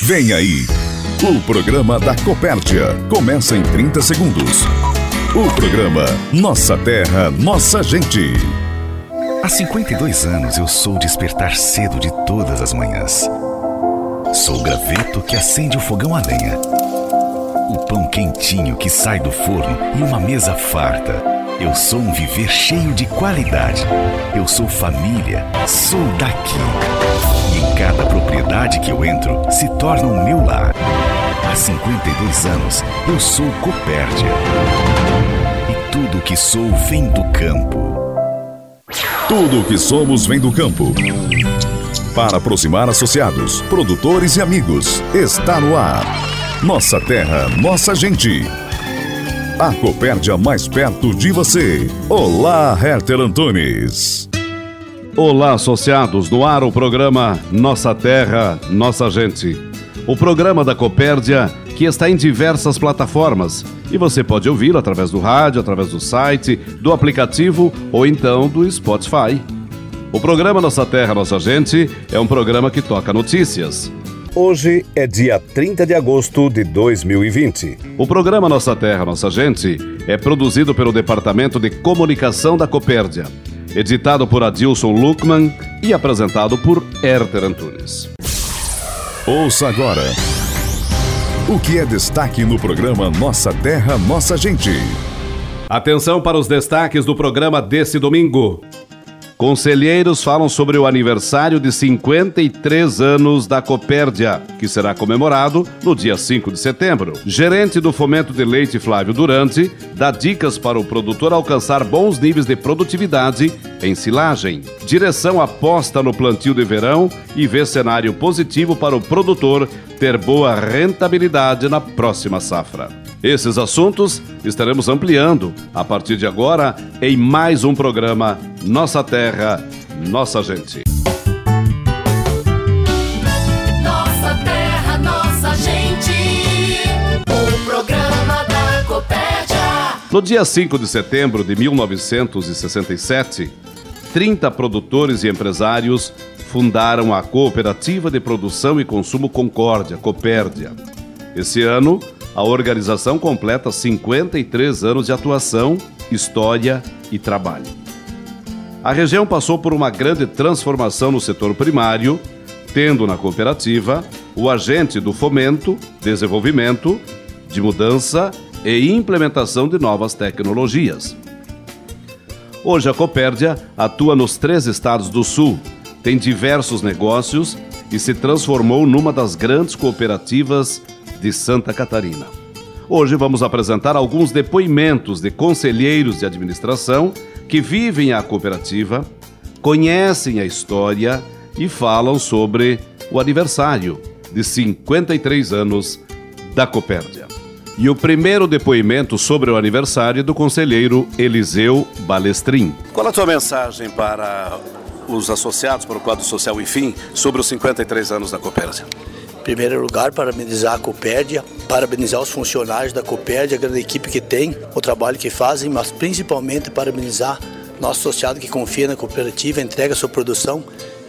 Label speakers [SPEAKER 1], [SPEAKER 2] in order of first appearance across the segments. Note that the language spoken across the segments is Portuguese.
[SPEAKER 1] Vem aí, o programa da Copérdia. Começa em 30 segundos. O programa Nossa Terra, Nossa Gente.
[SPEAKER 2] Há 52 anos eu sou despertar cedo de todas as manhãs. Sou o graveto que acende o fogão a lenha. O pão quentinho que sai do forno e uma mesa farta. Eu sou um viver cheio de qualidade. Eu sou família, sou daqui. E cada propriedade que eu entro se torna o meu lar. Há 52 anos eu sou Copérdia. E tudo o que sou vem do campo.
[SPEAKER 1] Tudo o que somos vem do campo. Para aproximar associados, produtores e amigos, está no ar. Nossa terra, nossa gente. A Copérdia mais perto de você. Olá, Herter Antunes.
[SPEAKER 3] Olá, associados. No ar o programa Nossa Terra, Nossa Gente. O programa da Copérdia que está em diversas plataformas e você pode ouvi-lo através do rádio, através do site, do aplicativo ou então do Spotify. O programa Nossa Terra, Nossa Gente é um programa que toca notícias.
[SPEAKER 4] Hoje é dia 30 de agosto de 2020.
[SPEAKER 3] O programa Nossa Terra, Nossa Gente é produzido pelo Departamento de Comunicação da Copérdia, editado por Adilson Luckman e apresentado por Herter Antunes.
[SPEAKER 1] Ouça agora o que é destaque no programa Nossa Terra, Nossa Gente.
[SPEAKER 3] Atenção para os destaques do programa desse domingo. Conselheiros falam sobre o aniversário de 53 anos da Copérdia, que será comemorado no dia 5 de setembro. Gerente do Fomento de Leite Flávio Durante dá dicas para o produtor alcançar bons níveis de produtividade em silagem. Direção aposta no plantio de verão e vê cenário positivo para o produtor ter boa rentabilidade na próxima safra. Esses assuntos estaremos ampliando a partir de agora em mais um programa Nossa Terra, Nossa Gente.
[SPEAKER 5] Nossa terra, nossa gente. O programa da Copérdia.
[SPEAKER 3] No dia 5 de setembro de 1967, 30 produtores e empresários fundaram a Cooperativa de Produção e Consumo Concórdia, Copérdia. Esse ano, a organização completa 53 anos de atuação, história e trabalho. A região passou por uma grande transformação no setor primário, tendo na cooperativa o agente do fomento, desenvolvimento, de mudança e implementação de novas tecnologias. Hoje a Copérdia atua nos três estados do sul, tem diversos negócios e se transformou numa das grandes cooperativas de Santa Catarina. Hoje vamos apresentar alguns depoimentos de conselheiros de administração que vivem a cooperativa, conhecem a história e falam sobre o aniversário de 53 anos da Copérdia. E o primeiro depoimento sobre o aniversário é do conselheiro Eliseu Balestrin.
[SPEAKER 6] Qual a tua mensagem para os associados para o quadro social Enfim sobre os 53 anos da Copérdia?
[SPEAKER 7] Em primeiro lugar, parabenizar a Copérdia, parabenizar os funcionários da Copérdia, a grande equipe que tem, o trabalho que fazem, mas principalmente parabenizar nosso associado que confia na cooperativa, entrega sua produção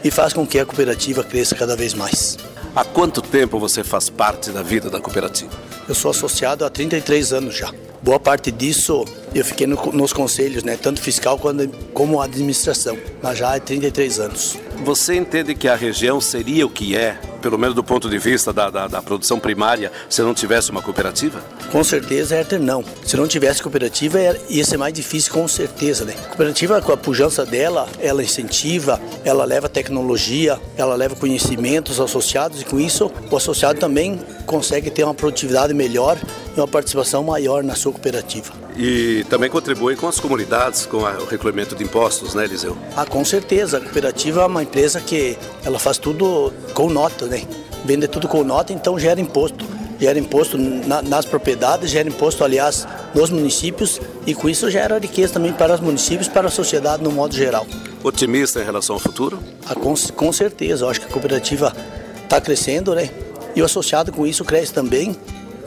[SPEAKER 7] e faz com que a cooperativa cresça cada vez mais.
[SPEAKER 6] Há quanto tempo você faz parte da vida da cooperativa?
[SPEAKER 7] Eu sou associado há 33 anos já. Boa parte disso eu fiquei no- nos conselhos, né, tanto fiscal quanto, como administração, mas já há 33 anos.
[SPEAKER 6] Você entende que a região seria o que é, pelo menos do ponto de vista da, da, da produção primária, se não tivesse uma cooperativa?
[SPEAKER 7] Com certeza, Herter, não. Se não tivesse cooperativa, era- ia ser mais difícil, com certeza, né? Cooperativa, com a pujança dela, ela incentiva, ela leva tecnologia, ela leva conhecimentos associados e com isso o associado também consegue ter uma produtividade melhor e uma participação maior na sua cooperativa.
[SPEAKER 6] E também contribui com as comunidades, com o recolhimento de impostos, né, Eliseu?
[SPEAKER 7] Ah, com certeza. A cooperativa é uma empresa que ela faz tudo com nota, né? Vende tudo com nota, então gera imposto. Gera imposto na- nas propriedades, gera imposto, aliás, nos municípios e com isso gera riqueza também para os municípios, para a sociedade no modo geral.
[SPEAKER 6] Otimista em relação ao futuro?
[SPEAKER 7] Ah, com, com certeza, eu acho que a cooperativa está crescendo, né? E o associado com isso cresce também.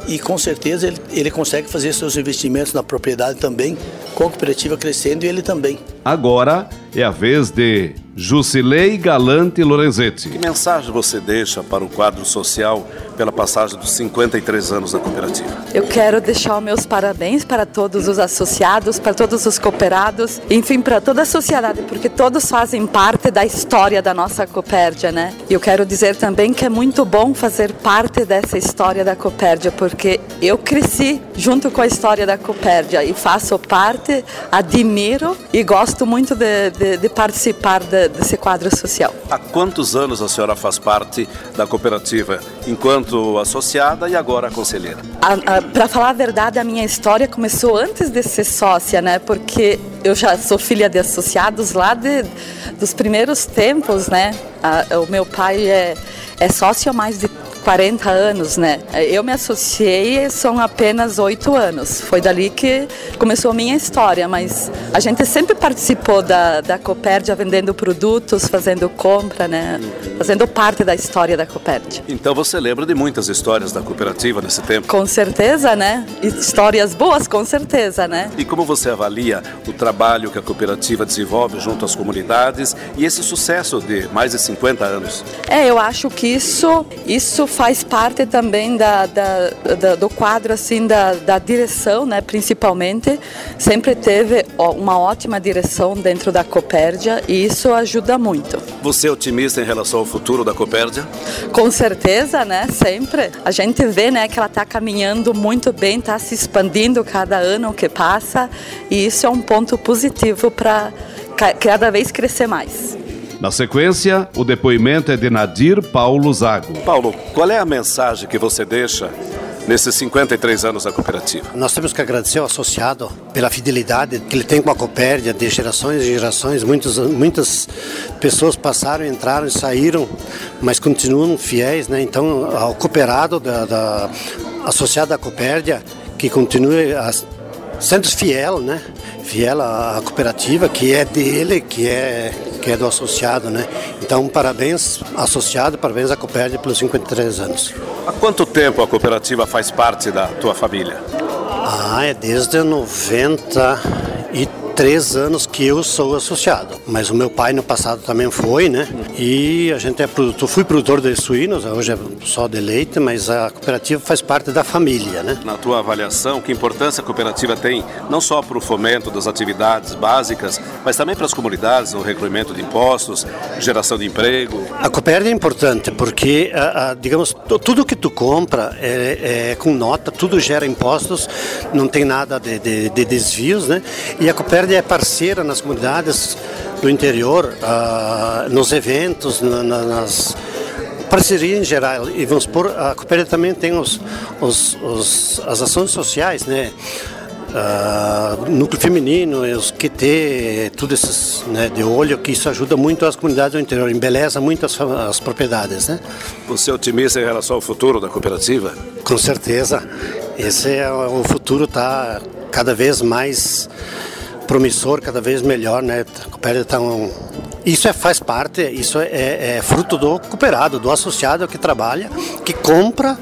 [SPEAKER 7] E com certeza ele, ele consegue fazer seus investimentos na propriedade também, com a cooperativa crescendo e ele também.
[SPEAKER 3] Agora é a vez de Jusilei Galante Lorenzetti.
[SPEAKER 6] Que mensagem você deixa para o quadro social pela passagem dos 53 anos da cooperativa?
[SPEAKER 8] Eu quero deixar os meus parabéns para todos os associados, para todos os cooperados, enfim, para toda a sociedade, porque todos fazem parte da história da nossa Copérdia, né? E eu quero dizer também que é muito bom fazer parte dessa história da Copérdia, porque eu cresci junto com a história da Copérdia e faço parte, admiro e gosto muito de, de, de participar de, desse quadro social.
[SPEAKER 6] Há quantos anos a senhora faz parte da cooperativa, enquanto associada e agora conselheira?
[SPEAKER 8] Para falar a verdade, a minha história começou antes de ser sócia, né? Porque eu já sou filha de associados lá de, dos primeiros tempos, né? A, o meu pai é, é sócio há mais de 40 anos, né? Eu me associei são apenas oito anos. Foi dali que começou a minha história, mas a gente sempre participou da, da Copérdia vendendo produtos, fazendo compra, né? Fazendo parte da história da Copérdia.
[SPEAKER 6] Então você lembra de muitas histórias da cooperativa nesse tempo?
[SPEAKER 8] Com certeza, né? Histórias boas, com certeza, né?
[SPEAKER 6] E como você avalia o trabalho que a cooperativa desenvolve junto às comunidades e esse sucesso de mais de 50 anos?
[SPEAKER 8] É, eu acho que isso, isso faz parte também da, da, da, do quadro assim da, da direção, né, principalmente. Sempre teve uma ótima direção dentro da Copérdia e isso ajuda muito.
[SPEAKER 6] Você é otimista em relação ao futuro da Copérdia?
[SPEAKER 8] Com certeza, né? Sempre. A gente vê, né, que ela está caminhando muito bem, está se expandindo cada ano que passa e isso é um ponto positivo para cada vez crescer mais.
[SPEAKER 3] Na sequência, o depoimento é de Nadir Paulo Zago.
[SPEAKER 6] Paulo, qual é a mensagem que você deixa nesses 53 anos da cooperativa?
[SPEAKER 9] Nós temos que agradecer ao associado pela fidelidade que ele tem com a Copérdia de gerações e gerações. Muitas, muitas pessoas passaram, entraram e saíram, mas continuam fiéis. Né? Então, ao cooperado da, da associado à Copérdia, que continue a, sendo fiel, né? fiel à cooperativa, que é dele, que é que é do associado, né? Então, parabéns associado, parabéns à Copérdia pelos 53 anos.
[SPEAKER 6] Há quanto tempo a cooperativa faz parte da tua família?
[SPEAKER 9] Ah, é desde 93 três anos que eu sou associado. Mas o meu pai no passado também foi, né? E a gente é produtor, fui produtor de suínos, hoje é só de leite, mas a cooperativa faz parte da família, né?
[SPEAKER 6] Na tua avaliação, que importância a cooperativa tem, não só para o fomento das atividades básicas, mas também para as comunidades, no recolhimento de impostos, geração de emprego?
[SPEAKER 9] A cooperativa é importante porque, a, a, digamos, tudo que tu compra é, é, com nota, tudo gera impostos, não tem nada de, de, de desvios, né? E a cooperativa é parceira nas comunidades do interior, uh, nos eventos, na, na, nas parceria em geral. E vamos supor, a Cooperativa também tem os, os, os, as ações sociais, né? Uh, núcleo feminino, os QT, tudo esses né, de olho, que isso ajuda muito as comunidades do interior, embeleza muito as, as propriedades. Né?
[SPEAKER 6] Você é otimista em relação ao futuro da cooperativa?
[SPEAKER 9] Com certeza. Esse é o futuro está cada vez mais promissor, cada vez melhor, né? A tá um... Isso é, faz parte, isso é, é fruto do cooperado, do associado que trabalha, que compra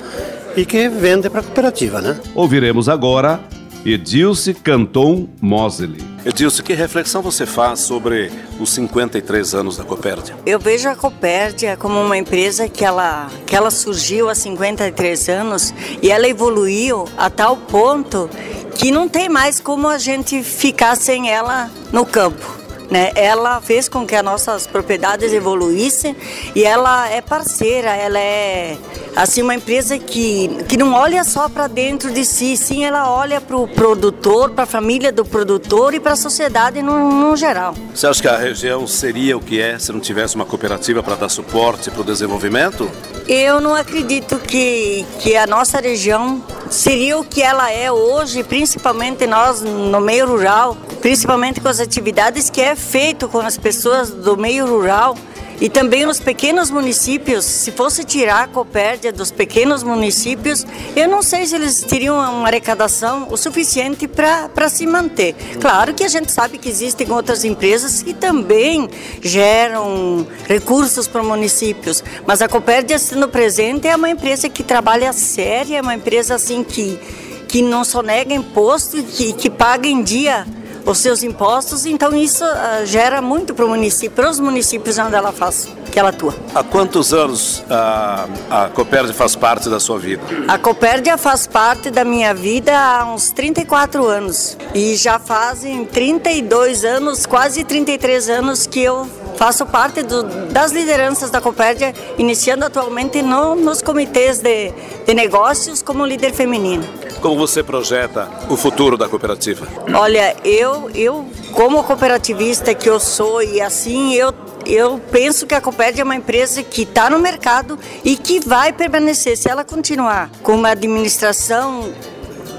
[SPEAKER 9] e que vende para a cooperativa, né?
[SPEAKER 3] Ouviremos agora Edilce Canton Mosley.
[SPEAKER 6] Edilce, que reflexão você faz sobre os 53 anos da Copérdia?
[SPEAKER 10] Eu vejo a Copérdia como uma empresa que ela, que ela surgiu há 53 anos e ela evoluiu a tal ponto que não tem mais como a gente ficar sem ela no campo. Né? Ela fez com que as nossas propriedades evoluíssem e ela é parceira, ela é assim uma empresa que, que não olha só para dentro de si, sim, ela olha para o produtor, para a família do produtor e para a sociedade no, no geral.
[SPEAKER 6] Você acha que a região seria o que é se não tivesse uma cooperativa para dar suporte para o desenvolvimento?
[SPEAKER 10] Eu não acredito que, que a nossa região seria o que ela é hoje, principalmente nós no meio rural, principalmente com as atividades que é feito com as pessoas do meio rural e também nos pequenos municípios, se fosse tirar a copérdia dos pequenos municípios, eu não sei se eles teriam uma arrecadação o suficiente para se manter. Claro que a gente sabe que existem outras empresas que também geram recursos para municípios, mas a Copérdia sendo presente é uma empresa que trabalha séria, é uma empresa assim que, que não só nega imposto, que, que paga em dia os seus impostos, então isso ah, gera muito para o município, para os municípios onde ela faz, que ela atua.
[SPEAKER 6] Há quantos anos a, a Copérdia faz parte da sua vida?
[SPEAKER 10] A Copérdia faz parte da minha vida há uns 34 anos e já fazem 32 anos, quase 33 anos que eu faço parte do, das lideranças da Copérdia, iniciando atualmente no, nos comitês de, de negócios como líder feminino.
[SPEAKER 6] Como você projeta o futuro da cooperativa?
[SPEAKER 10] Olha, eu, eu como cooperativista que eu sou e assim eu eu penso que a Copérdia é uma empresa que está no mercado e que vai permanecer se ela continuar com uma administração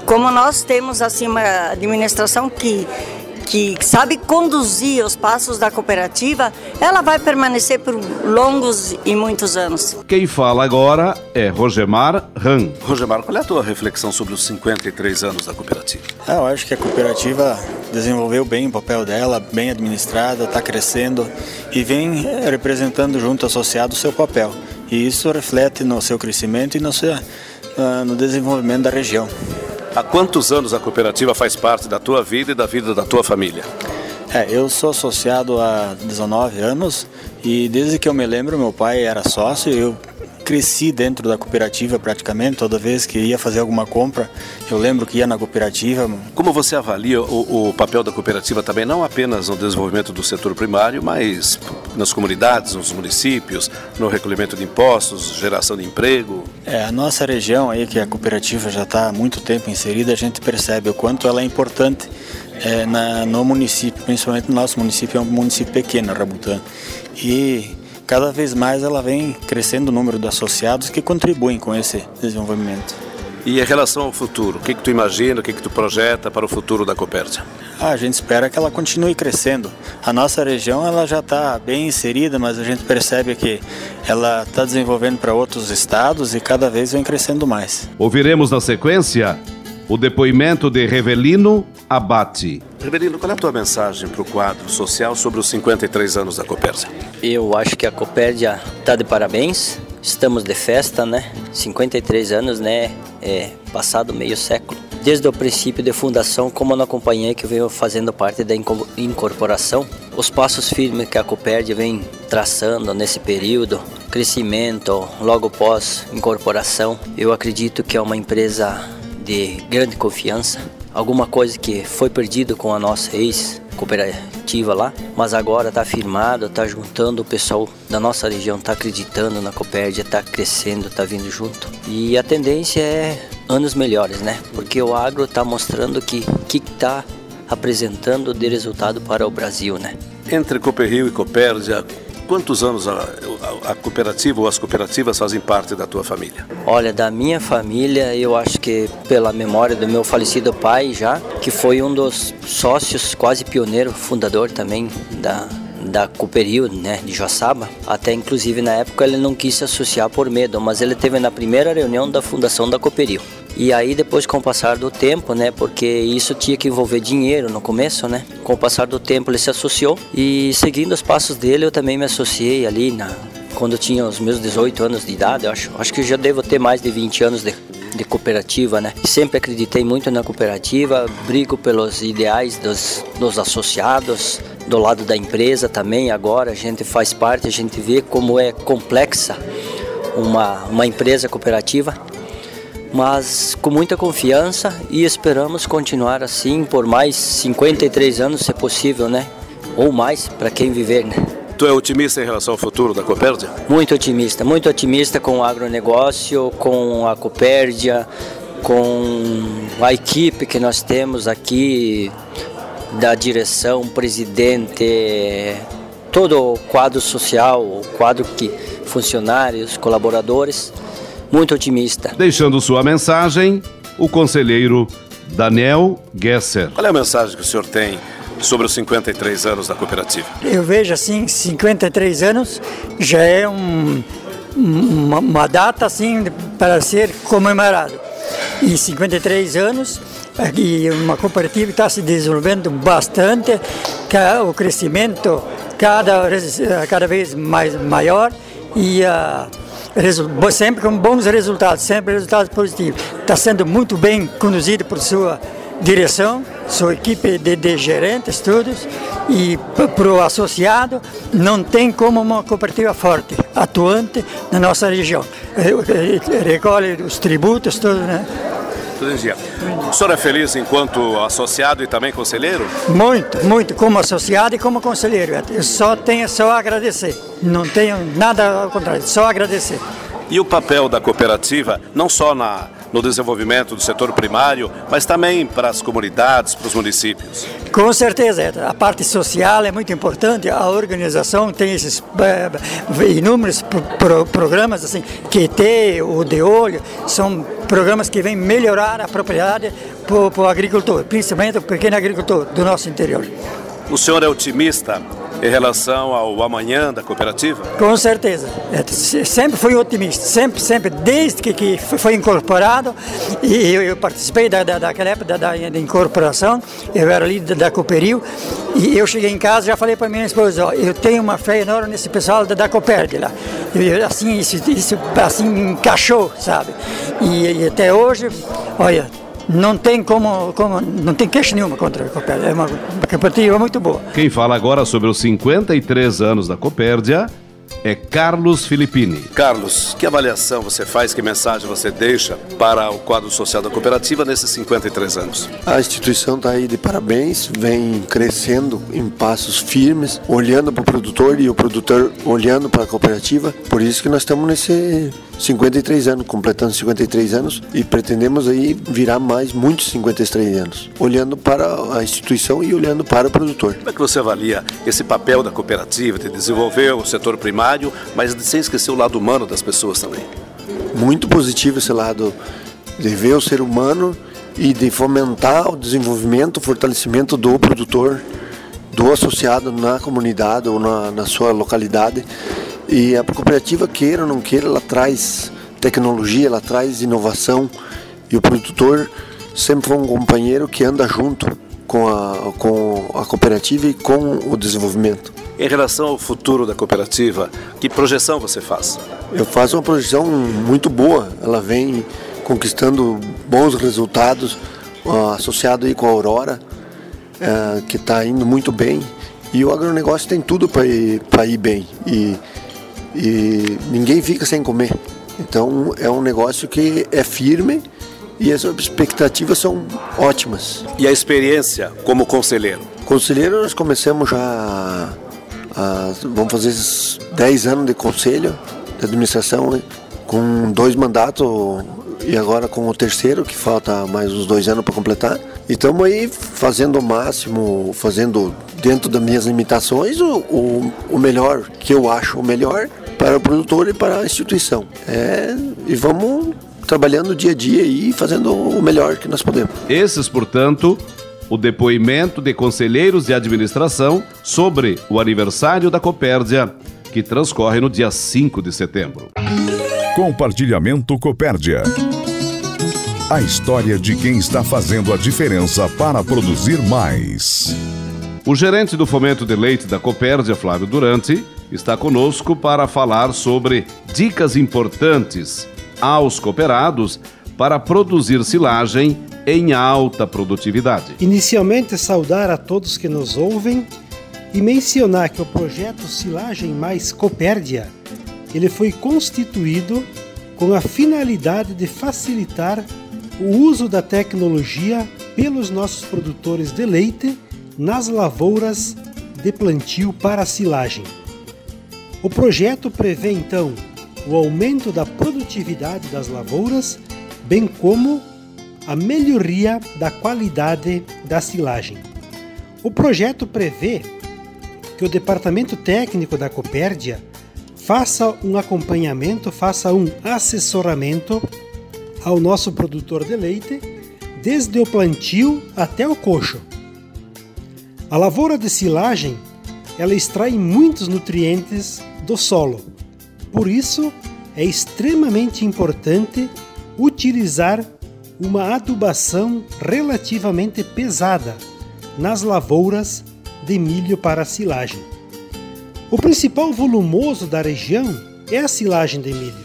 [SPEAKER 10] como nós temos assim uma administração que que sabe conduzir os passos da cooperativa, ela vai permanecer por longos e muitos anos.
[SPEAKER 3] Quem fala agora é Rogemar Ran.
[SPEAKER 6] Rogemar, qual é a tua reflexão sobre os 53 anos da cooperativa?
[SPEAKER 11] Ah, eu acho que a cooperativa desenvolveu bem o papel dela, bem administrada, está crescendo e vem eh, representando junto ao associado o seu papel. E isso reflete no seu crescimento e no, seu, ah, no desenvolvimento da região.
[SPEAKER 6] Há quantos anos a cooperativa faz parte da tua vida e da vida da tua família?
[SPEAKER 11] É, eu sou associado há 19 anos e desde que eu me lembro, meu pai era sócio e eu cresci dentro da cooperativa praticamente. Toda vez que ia fazer alguma compra, eu lembro que ia na cooperativa.
[SPEAKER 6] Como você avalia o, o papel da cooperativa também, não apenas no desenvolvimento do setor primário, mas nas comunidades, nos municípios, no recolhimento de impostos, geração de emprego?
[SPEAKER 11] É, a nossa região aí, que a cooperativa já está há muito tempo inserida, a gente percebe o quanto ela é importante é, na, no município, principalmente no nosso município, é um município pequeno, Rabutã. E cada vez mais ela vem crescendo o número de associados que contribuem com esse desenvolvimento.
[SPEAKER 6] E em relação ao futuro, o que, que tu imagina, o que, que tu projeta para o futuro da Copérdia?
[SPEAKER 11] Ah, a gente espera que ela continue crescendo. A nossa região ela já está bem inserida, mas a gente percebe que ela está desenvolvendo para outros estados e cada vez vem crescendo mais.
[SPEAKER 3] Ouviremos na sequência o depoimento de Revelino Abate.
[SPEAKER 6] Revelino, qual é a tua mensagem para o quadro social sobre os 53 anos da Copérdia?
[SPEAKER 12] Eu acho que a Copérdia está de parabéns. Estamos de festa, né? 53 anos, né? É, passado meio século. Desde o princípio de fundação, como na companhia que veio fazendo parte da incorporação, os passos firmes que a Copérdia vem traçando nesse período, crescimento, logo pós incorporação, eu acredito que é uma empresa de grande confiança, alguma coisa que foi perdido com a nossa ex-cooperativa lá, mas agora está firmado, está juntando o pessoal da nossa região, está acreditando na Copérdia, está crescendo, está vindo junto. E a tendência é anos melhores, né? Porque o agro está mostrando que que está apresentando de resultado para o Brasil, né?
[SPEAKER 6] Entre Cooperrio e Copérdia, quantos anos a, a, cooperativa ou as cooperativas fazem parte da tua família?
[SPEAKER 12] Olha, da minha família, eu acho que pela memória do meu falecido pai já, que foi um dos sócios, quase pioneiro, fundador também da, da Cooperil, né, de Joaçaba. Até inclusive na época ele não quis se associar por medo, mas ele teve na primeira reunião da fundação da Cooperil. E aí depois com o passar do tempo, né, porque isso tinha que envolver dinheiro no começo, né? Com o passar do tempo ele se associou e seguindo os passos dele eu também me associei ali na quando eu tinha os meus 18 anos de idade, acho. Acho que já devo ter mais de 20 anos de, de cooperativa, né? Sempre acreditei muito na cooperativa, brigo pelos ideais dos, dos associados, do lado da empresa também. Agora a gente faz parte, a gente vê como é complexa uma, uma empresa cooperativa mas com muita confiança e esperamos continuar assim por mais 53 anos, se possível, né? Ou mais, para quem viver, né?
[SPEAKER 6] Tu é otimista em relação ao futuro da Copérdia?
[SPEAKER 12] Muito otimista, muito otimista com o agronegócio, com a Copérdia, com a equipe que nós temos aqui, da direção, presidente, todo o quadro social, o quadro que funcionários, colaboradores muito otimista.
[SPEAKER 3] Deixando sua mensagem, o conselheiro Daniel Gesser.
[SPEAKER 6] Qual é a mensagem que o senhor tem sobre os 53 anos da cooperativa?
[SPEAKER 13] Eu vejo assim, 53 anos já é um, uma, uma data assim para ser comemorado. E 53 anos e uma cooperativa está se desenvolvendo bastante, o crescimento cada, cada vez mais maior e uh, sempre com bons resultados, sempre resultados positivos. Está sendo muito bem conduzido por sua direção, sua equipe de, de gerentes, todos, e para o associado não tem como uma cooperativa forte, atuante na nossa região. Recolhe os tributos, tudo, né?
[SPEAKER 6] Dia. O senhor é feliz enquanto associado e também conselheiro?
[SPEAKER 13] Muito, muito, como associado e como conselheiro. Eu só tenho só a agradecer. Não tenho nada ao contrário, só agradecer.
[SPEAKER 6] E o papel da cooperativa, não só na, no desenvolvimento do setor primário, mas também para as comunidades, para os municípios?
[SPEAKER 13] Com certeza, a parte social é muito importante. A organização tem esses é, inúmeros pro, pro, programas, assim, QT, o de olho, são programas que vêm melhorar a propriedade para o agricultor, principalmente o pequeno agricultor do nosso interior.
[SPEAKER 6] O senhor é otimista em relação ao amanhã da cooperativa?
[SPEAKER 13] Com certeza. É, sempre fui otimista, sempre, sempre, desde que, que foi incorporado, e eu, eu participei da, da, daquela época da, da, incorporação, eu era líder da Cooperil, e eu cheguei em casa e já falei para minha esposa, ó, eu tenho uma fé enorme nesse pessoal da, da assim, isso, isso assim encaixou, sabe? E, e até hoje, olha, não tem como, como não tem queixa nenhuma contra a Copérdia. É uma, cooperativa muito boa.
[SPEAKER 3] Quem fala agora sobre os 53 anos da Copérdia é Carlos Filippini.
[SPEAKER 6] Carlos, que avaliação você faz, que mensagem você deixa para o quadro social da cooperativa nesses 53 anos?
[SPEAKER 14] A instituição está aí de parabéns, vem crescendo em passos firmes, olhando para o produtor e o produtor olhando para a cooperativa. Por isso que nós estamos nesse 53 anos, completando 53 anos e pretendemos aí virar mais muitos 53 anos, olhando para a instituição e olhando para o produtor.
[SPEAKER 6] Como é que você avalia esse papel da cooperativa de desenvolver o setor primário, mas sem esquecer o lado humano das pessoas também?
[SPEAKER 14] Muito positivo esse lado de ver o ser humano e de fomentar o desenvolvimento, o fortalecimento do produtor, do associado na comunidade ou na, na sua localidade e a cooperativa, queira ou não queira, ela traz tecnologia, ela traz inovação e o produtor sempre foi um companheiro que anda junto com a, com a cooperativa e com o desenvolvimento.
[SPEAKER 6] Em relação ao futuro da cooperativa, que projeção você faz?
[SPEAKER 14] Eu faço uma projeção muito boa. Ela vem conquistando bons resultados, associado aí com a Aurora, uh, que está indo muito bem. E o agronegócio tem tudo para ir, ir bem. E e ninguém fica sem comer. Então é um negócio que é firme e as expectativas são ótimas.
[SPEAKER 6] E a experiência como conselheiro?
[SPEAKER 14] Conselheiro nós começamos já a, vamos fazer 10 anos de conselho de administração, né? com dois mandatos e agora com o terceiro, que falta mais uns dois anos para completar. E estamos aí fazendo o máximo, fazendo dentro das minhas limitações o, o, o melhor, que eu acho o melhor para o produtor e para a instituição. É, e vamos trabalhando dia a dia e fazendo o melhor que nós podemos.
[SPEAKER 3] Esses, portanto, o depoimento de conselheiros de administração sobre o aniversário da Copérdia, que transcorre no dia 5 de setembro.
[SPEAKER 1] Compartilhamento Copérdia. A história de quem está fazendo a diferença para produzir mais.
[SPEAKER 3] O gerente do fomento de leite da Copérdia, Flávio Durante, está conosco para falar sobre dicas importantes aos cooperados para produzir silagem em alta produtividade.
[SPEAKER 15] Inicialmente, saudar a todos que nos ouvem e mencionar que o projeto Silagem Mais Copérdia ele foi constituído com a finalidade de facilitar o uso da tecnologia pelos nossos produtores de leite nas lavouras de plantio para silagem. O projeto prevê então o aumento da produtividade das lavouras, bem como a melhoria da qualidade da silagem. O projeto prevê que o departamento técnico da Copérdia faça um acompanhamento, faça um assessoramento ao nosso produtor de leite, desde o plantio até o coxo a lavoura de silagem ela extrai muitos nutrientes do solo. Por isso, é extremamente importante utilizar uma adubação relativamente pesada nas lavouras de milho para silagem. O principal volumoso da região é a silagem de milho.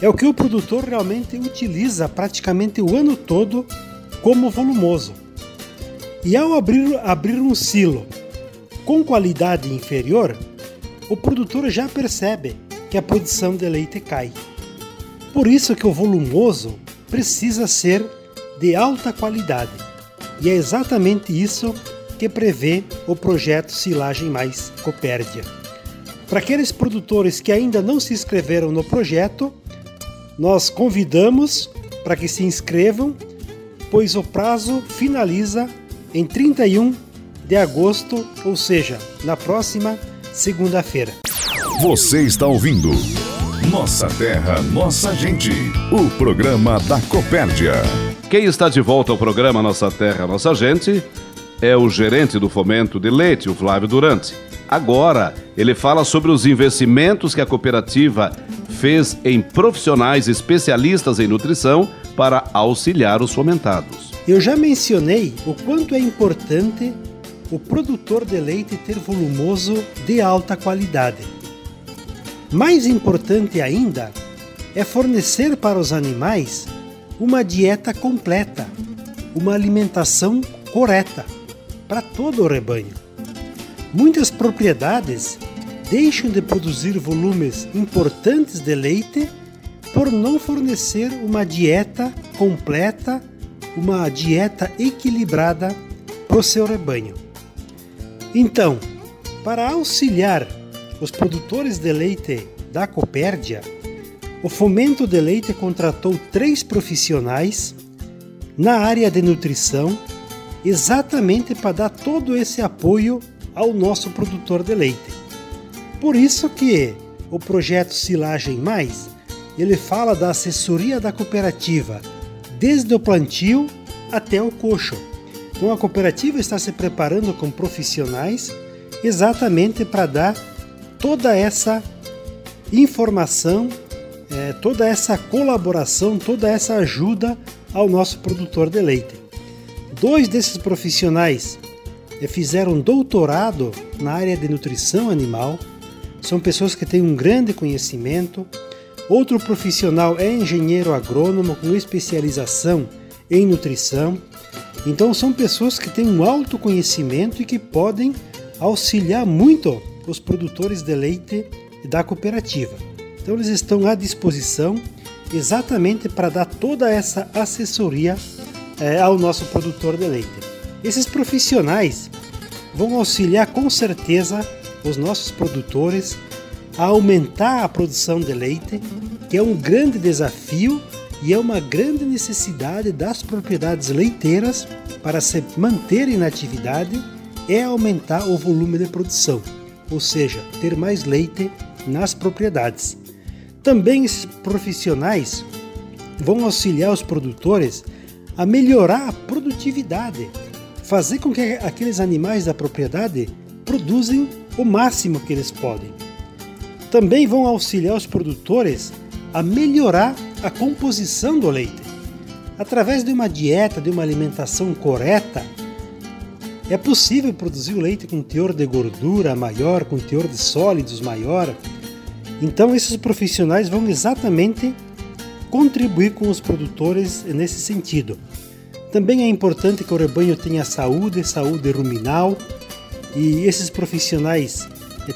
[SPEAKER 15] É o que o produtor realmente utiliza praticamente o ano todo como volumoso. E ao abrir, abrir um silo com qualidade inferior, o produtor já percebe que a produção de leite cai. Por isso que o volumoso precisa ser de alta qualidade. E é exatamente isso que prevê o projeto Silagem Mais Copérdia. Para aqueles produtores que ainda não se inscreveram no projeto, nós convidamos para que se inscrevam, pois o prazo finaliza em 31 de agosto, ou seja, na próxima segunda-feira.
[SPEAKER 1] Você está ouvindo Nossa Terra, Nossa Gente, o programa da Copérdia.
[SPEAKER 3] Quem está de volta ao programa Nossa Terra, Nossa Gente é o gerente do fomento de leite, o Flávio Durante. Agora, ele fala sobre os investimentos que a cooperativa fez em profissionais especialistas em nutrição para auxiliar os fomentados.
[SPEAKER 15] Eu já mencionei o quanto é importante o produtor de leite ter volumoso de alta qualidade. Mais importante ainda é fornecer para os animais uma dieta completa, uma alimentação correta para todo o rebanho. Muitas propriedades deixam de produzir volumes importantes de leite por não fornecer uma dieta completa, uma dieta equilibrada para o seu rebanho. Então, para auxiliar os produtores de leite da Copérdia, o Fomento de Leite contratou três profissionais na área de nutrição, exatamente para dar todo esse apoio ao nosso produtor de leite. Por isso que o projeto Silagem Mais, ele fala da assessoria da cooperativa, desde o plantio até o coxo. Então a cooperativa está se preparando com profissionais exatamente para dar toda essa informação, é, toda essa colaboração, toda essa ajuda ao nosso produtor de leite. Dois desses profissionais é, fizeram doutorado na área de nutrição animal, são pessoas que têm um grande conhecimento. Outro profissional é engenheiro agrônomo com especialização em nutrição. Então são pessoas que têm um alto conhecimento e que podem auxiliar muito os produtores de leite da cooperativa. Então eles estão à disposição exatamente para dar toda essa assessoria é, ao nosso produtor de leite. Esses profissionais vão auxiliar com certeza os nossos produtores a aumentar a produção de leite, que é um grande desafio e é uma grande necessidade das propriedades leiteiras para se manterem na atividade é aumentar o volume de produção, ou seja, ter mais leite nas propriedades. Também esses profissionais vão auxiliar os produtores a melhorar a produtividade, fazer com que aqueles animais da propriedade produzem o máximo que eles podem. Também vão auxiliar os produtores a melhorar a composição do leite. Através de uma dieta, de uma alimentação correta, é possível produzir o leite com teor de gordura maior, com teor de sólidos maior. Então, esses profissionais vão exatamente contribuir com os produtores nesse sentido. Também é importante que o rebanho tenha saúde, saúde ruminal, e esses profissionais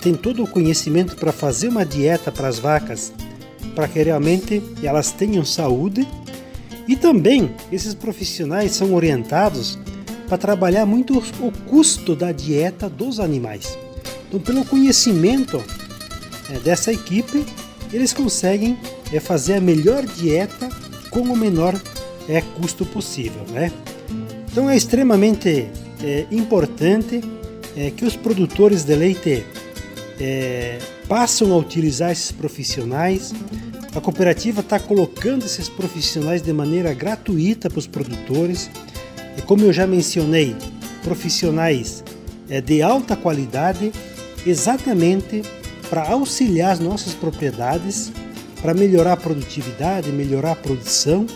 [SPEAKER 15] têm todo o conhecimento para fazer uma dieta para as vacas, para que realmente elas tenham saúde. E também esses profissionais são orientados para trabalhar muito o custo da dieta dos animais. Então, pelo conhecimento é, dessa equipe, eles conseguem é, fazer a melhor dieta com o menor é, custo possível. Né? Então, é extremamente é, importante é, que os produtores de leite é, a utilizar esses profissionais. A cooperativa está colocando esses profissionais de maneira gratuita para os produtores. Como eu já mencionei, profissionais é, de alta qualidade, exatamente para auxiliar as nossas propriedades, para melhorar a produtividade, melhorar a produção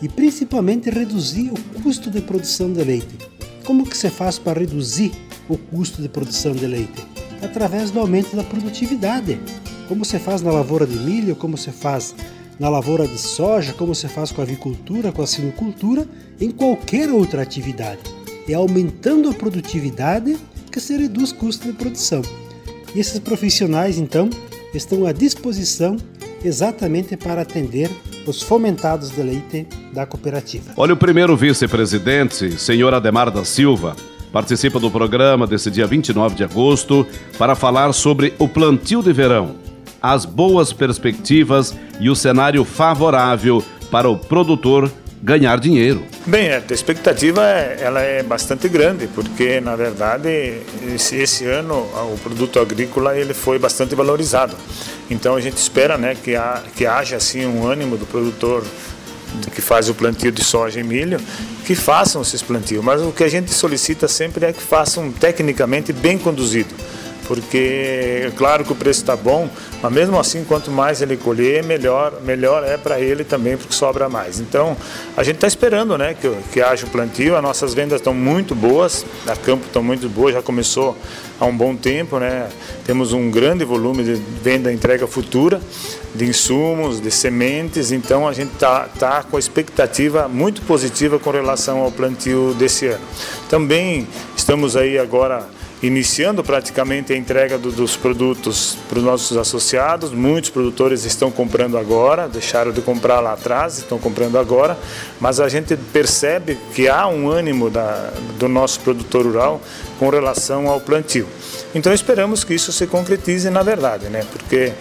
[SPEAKER 15] e principalmente reduzir o custo de produção de leite. Como que se faz para reduzir o custo de produção de leite? Através do aumento da produtividade. Como se faz na lavoura de milho, como se faz na lavoura de soja, como se faz com a avicultura, com a sinocultura, em qualquer outra atividade. É aumentando a produtividade que se reduz o custo de produção. E esses profissionais, então, estão à disposição exatamente para atender os fomentados de leite da cooperativa.
[SPEAKER 3] Olha, o primeiro vice-presidente, senhor Ademar da Silva, participa do programa desse dia 29 de agosto para falar sobre o plantio de verão, as boas perspectivas e o cenário favorável para o produtor ganhar dinheiro.
[SPEAKER 16] Bem, a expectativa é, ela é bastante grande, porque na verdade esse, esse, ano o produto agrícola ele foi bastante valorizado. Então a gente espera, né, que, há, que haja assim um ânimo do produtor que faz o plantio de soja e milho, que façam esses plantios. Mas o que a gente solicita sempre é que façam tecnicamente bem conduzido porque é claro que o preço está bom, mas mesmo assim, quanto mais ele colher, melhor, melhor é para ele também, porque sobra mais. Então, a gente está esperando né, que, que haja o plantio, as nossas vendas estão muito boas, a campo estão muito boas, já começou há um bom tempo, né? temos um grande volume de venda entrega futura, de insumos, de sementes, então a gente está tá com a expectativa muito positiva com relação ao plantio desse ano. Também estamos aí agora iniciando praticamente a entrega do, dos produtos para os nossos associados. Muitos produtores estão comprando agora, deixaram de comprar lá atrás, estão comprando agora, mas a gente percebe que há um ânimo da, do nosso produtor rural com relação ao plantio. Então esperamos que isso se concretize na verdade, né? porque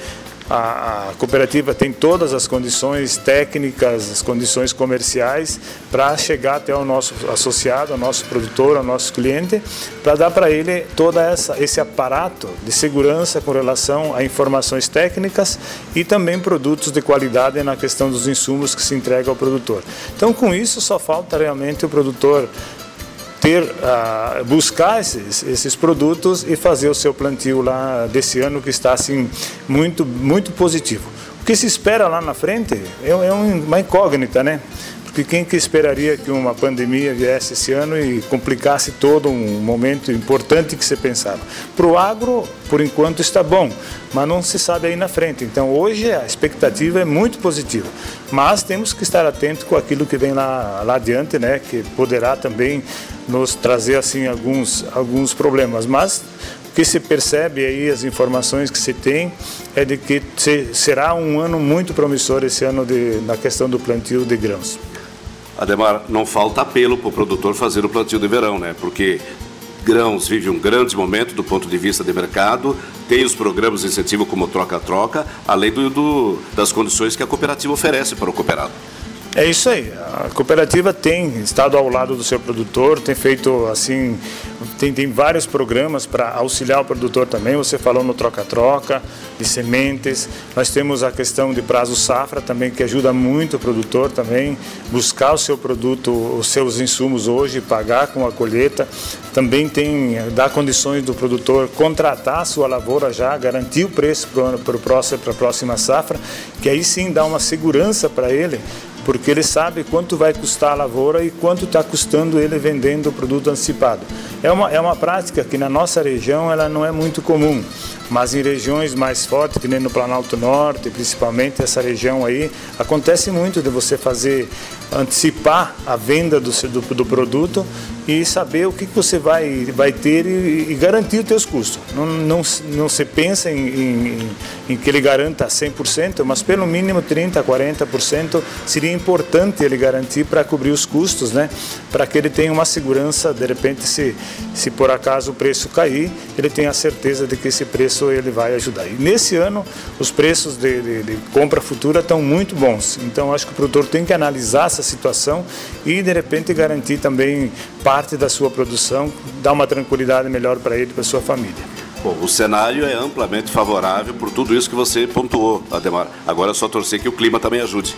[SPEAKER 16] a, cooperativa tem todas as condições técnicas, as condições comerciais para chegar até o nosso associado, ao nosso produtor, ao nosso cliente, para dar para ele todo esse aparato de segurança com relação a informações técnicas e também produtos de qualidade na questão dos insumos que se entrega ao produtor. Então, com isso, só falta realmente o produtor ter, uh, buscar esses, esses produtos e fazer o seu plantio lá desse ano que está assim muito, muito positivo. O que se espera lá na frente é, é uma incógnita, né? Porque quem que esperaria que uma pandemia viesse esse ano e complicasse todo um momento importante que você pensava? Para o agro, por enquanto está bom, mas não se sabe aí na frente. Então hoje a expectativa é muito positiva, mas temos que estar atento com aquilo que vem lá, lá adiante, né? Que poderá também nos trazer assim alguns alguns problemas, mas o que se percebe aí, as informações que se tem, é de que será um ano muito promissor esse ano de, na questão do plantio de grãos.
[SPEAKER 6] Ademar, não falta apelo para o produtor fazer o plantio de verão, né? Porque grãos vive um grande momento do ponto de vista de mercado, tem os programas de incentivo como troca-troca, além do, do, das condições que a cooperativa oferece para o cooperado.
[SPEAKER 16] É isso aí. A cooperativa tem estado ao lado do seu produtor, tem feito assim, tem, tem vários programas para auxiliar o produtor também. Você falou no troca-troca de sementes. Nós temos a questão de prazo safra também que ajuda muito o produtor também buscar o seu produto, os seus insumos hoje, pagar com a colheita. Também tem dá condições do produtor contratar a sua lavoura já, garantir o preço para a próxima safra, que aí sim dá uma segurança para ele porque ele sabe quanto vai custar a lavoura e quanto está custando ele vendendo o produto antecipado. É uma, é uma prática que na nossa região ela não é muito comum, mas em regiões mais fortes, que nem no Planalto Norte, principalmente essa região aí, acontece muito de você fazer antecipar a venda do, do, do produto e saber o que, você vai, vai ter e, e garantir os seus custos. Não, não, não se pensa em, em, em, que ele garanta 100%, mas pelo mínimo 30%, 40% seria importante ele garantir para cobrir os custos, né? para que ele tenha uma segurança, de repente, se, se por acaso o preço cair, ele tenha a certeza de que esse preço ele vai ajudar. E nesse ano, os preços de, de, de compra futura estão muito bons, então acho que o produtor tem que analisar essa situação e, de repente, garantir também parte da sua produção, dar uma tranquilidade melhor para ele e para sua família.
[SPEAKER 6] Bom, o cenário é amplamente favorável por tudo isso que você pontuou, Ademar. Agora é só torcer que o clima também ajude.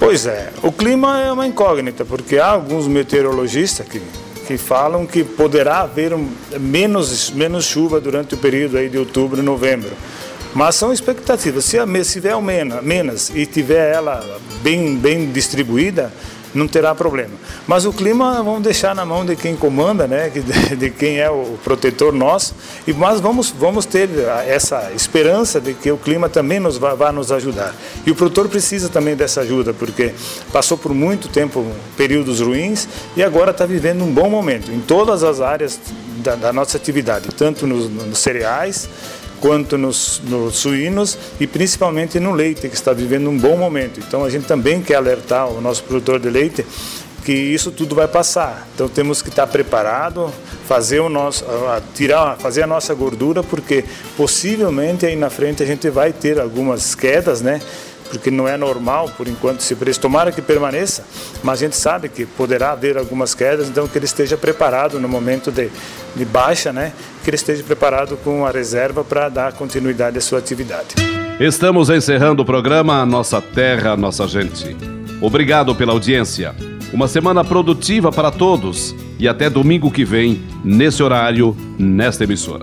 [SPEAKER 16] Pois é, o clima é uma incógnita, porque há alguns meteorologistas que, que falam que poderá haver menos, menos chuva durante o período aí de outubro e novembro. Mas são expectativas. Se, a, se tiver menos, menos e tiver ela bem, bem distribuída, não terá problema. Mas o clima vamos deixar na mão de quem comanda, né, de, quem é o protetor nosso, e mas vamos vamos ter essa esperança de que o clima também nos vai nos ajudar. E o produtor precisa também dessa ajuda, porque passou por muito tempo períodos ruins e agora está vivendo um bom momento em todas as áreas da, da nossa atividade, tanto nos, nos cereais quanto nos, nos, suínos e principalmente no leite, que está vivendo um bom momento. Então a gente também quer alertar o nosso produtor de leite que isso tudo vai passar. Então temos que estar preparado, fazer o nosso, tirar, fazer a nossa gordura, porque possivelmente aí na frente a gente vai ter algumas quedas, né? Porque não é normal por enquanto esse preço. Tomara que permaneça, mas a gente sabe que poderá haver algumas quedas, então que ele esteja preparado no momento de, de baixa, né? que ele esteja preparado com a reserva para dar continuidade à sua atividade.
[SPEAKER 3] Estamos encerrando o programa Nossa Terra, Nossa Gente. Obrigado pela audiência. Uma semana produtiva para todos e até domingo que vem, nesse horário, nesta emissora.